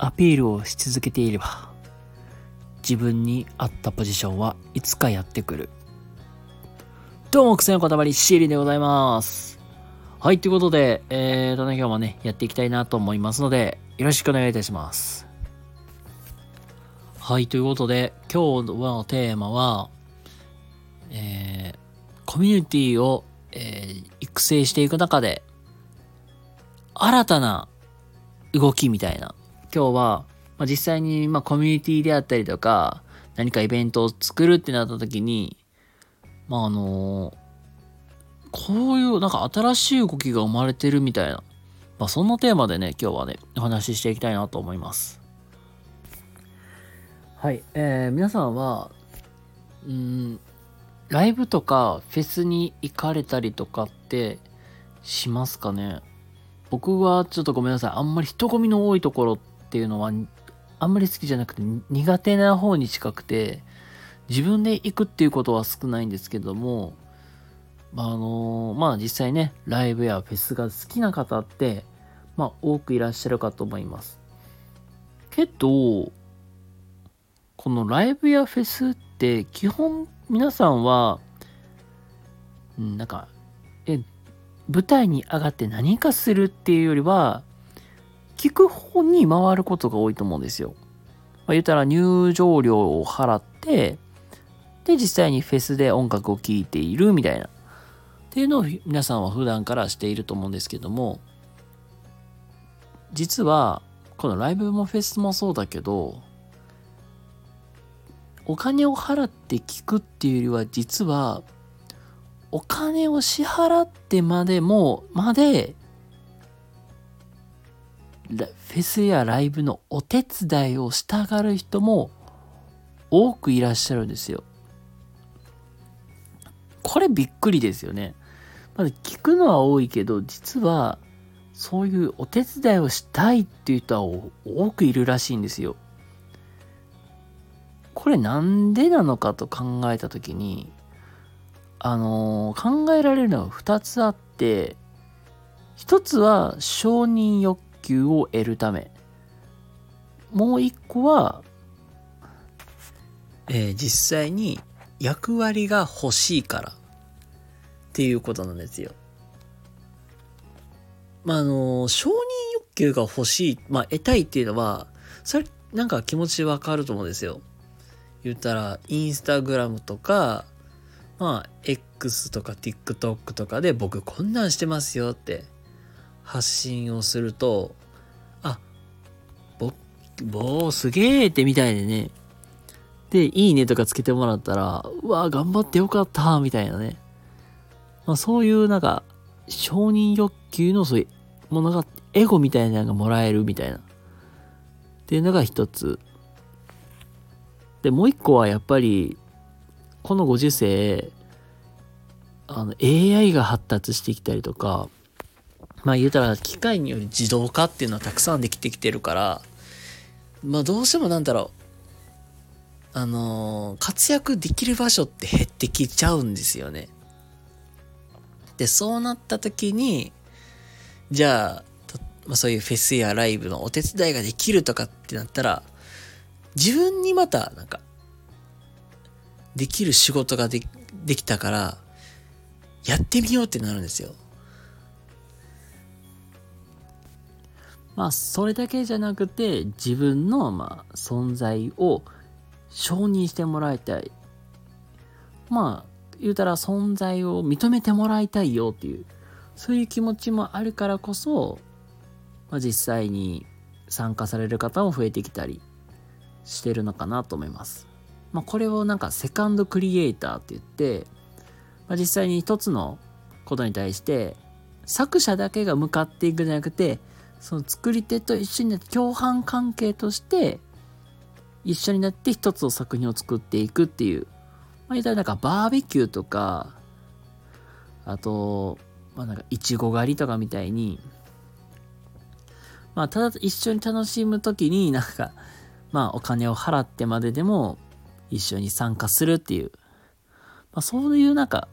アピールをし続けていれば、自分に合ったポジションはいつかやってくる。どうも、癖の塊、シーリでございます。はい、ということで、えーとね、今日もね、やっていきたいなと思いますので、よろしくお願いいたします。はい、ということで、今日のテーマは、えー、コミュニティを、えー、育成していく中で、新たな動きみたいな。今日は、まあ、実際に、まあ、コミュニティであったりとか、何かイベントを作るってなった時に、まあ、あの、こういう、なんか新しい動きが生まれてるみたいな、まあ、そんなテーマでね、今日はね、お話ししていきたいなと思います。はい、えー、皆さんは、うん、ライブとかフェスに行かれたりとかってしますかね？僕はちょっとごめんなさい。あんまり人混みの多いところっっていうのは、あんまり好きじゃなくて苦手な方に近くて、自分で行くっていうことは少ないんですけども、あ、のまあ実際ね、ライブやフェスが好きな方って、まあ多くいらっしゃるかと思います。けど、このライブやフェスって基本皆さんは、うん、なんか、え、舞台に上がって何かするっていうよりは、聞く方に回ることが多いと思うんですよ。まあ、言ったら入場料を払って、で、実際にフェスで音楽を聴いているみたいな。っていうのを皆さんは普段からしていると思うんですけども、実は、このライブもフェスもそうだけど、お金を払って聞くっていうよりは、実は、お金を支払ってまでも、まで、フェスやライブのお手伝いをしたがる人も多くいらっしゃるんですよ。これびっくりですよね。まず聞くのは多いけど、実はそういうお手伝いをしたいっていう人は多くいるらしいんですよ。これなんでなのかと考えた時に、あのー、考えられるのは2つあって、1つは承認欲求を得るため。もう1個は、えー、実際に役割が欲しいからっていうことなんですよ。まあ、あのー、承認欲求が欲しい、まあ、得たいっていうのは、それ、なんか気持ちわかると思うんですよ。言ったら、インスタグラムとか、まあ、X とか TikTok とかで僕こんなんしてますよって発信をすると、あ、ぼ、ぼーすげえってみたいでね。で、いいねとかつけてもらったら、うわ、頑張ってよかったみたいなね。まあ、そういうなんか、承認欲求のそういうものが、エゴみたいなのがもらえるみたいな。っていうのが一つ。で、もう一個はやっぱり、このご時世、あの、AI が発達してきたりとか、まあ言うたら機械による自動化っていうのはたくさんできてきてるから、まあどうしてもなんだろう、あのー、活躍できる場所って減ってきちゃうんですよね。で、そうなった時に、じゃあ、まあ、そういうフェスやライブのお手伝いができるとかってなったら、自分にまたなんかできる仕事がでできたから、やってみようってなるんですよ。まあ、それだけじゃなくて、自分の、まあ、存在を承認してもらいたい。まあ、言うたら存在を認めてもらいたいよっていう、そういう気持ちもあるからこそ、まあ、実際に参加される方も増えてきたりしてるのかなと思います。まあ、これをなんかセカンドクリエイターって言って、まあ、実際に一つのことに対して作者だけが向かっていくんじゃなくてその作り手と一緒になって共犯関係として一緒になって一つの作品を作っていくっていう。まあ言ったらなんかバーベキューとかあとまあなんかいちご狩りとかみたいに。まあただ一緒に楽しむ時になんかまあお金を払ってまででも一緒に参加するっていう、まあ、そういうなんか、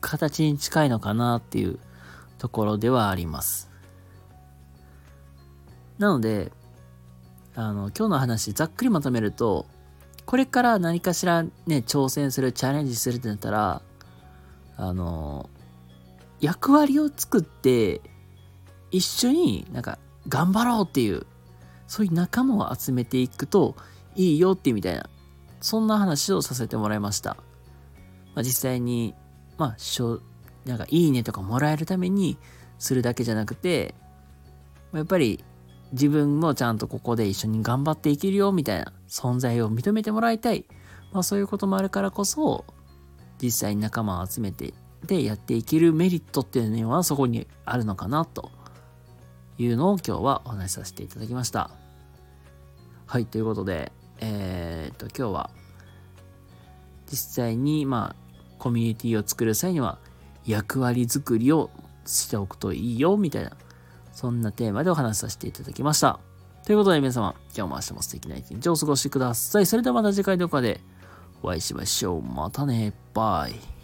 形に近いのかなっていうところではあります。なので、あの、今日の話、ざっくりまとめると、これから何かしらね、挑戦する、チャレンジするってなったら、あの、役割を作って、一緒になんか頑張ろうっていう、そういう仲間を集めていくといいよってみたいな、そんな話をさせてもらいました。まあ、実際に、まあ、しょなんかいいねとかもらえるためにするだけじゃなくて、やっぱり自分もちゃんとここで一緒に頑張っていけるよみたいな存在を認めてもらいたい。まあそういうこともあるからこそ、実際に仲間を集めて、でやっていけるメリットっていうのはそこにあるのかなというのを今日はお話しさせていただきました。はい、ということで、えー、っと、今日は実際にまあコミュニティを作る際には役割作りをしておくといいよみたいなそんなテーマでお話しさせていただきました。ということで皆様、今日も明日も素敵な一日をお過ごしください。それではまた次回どこかでお会いしましょう。またね。バイ。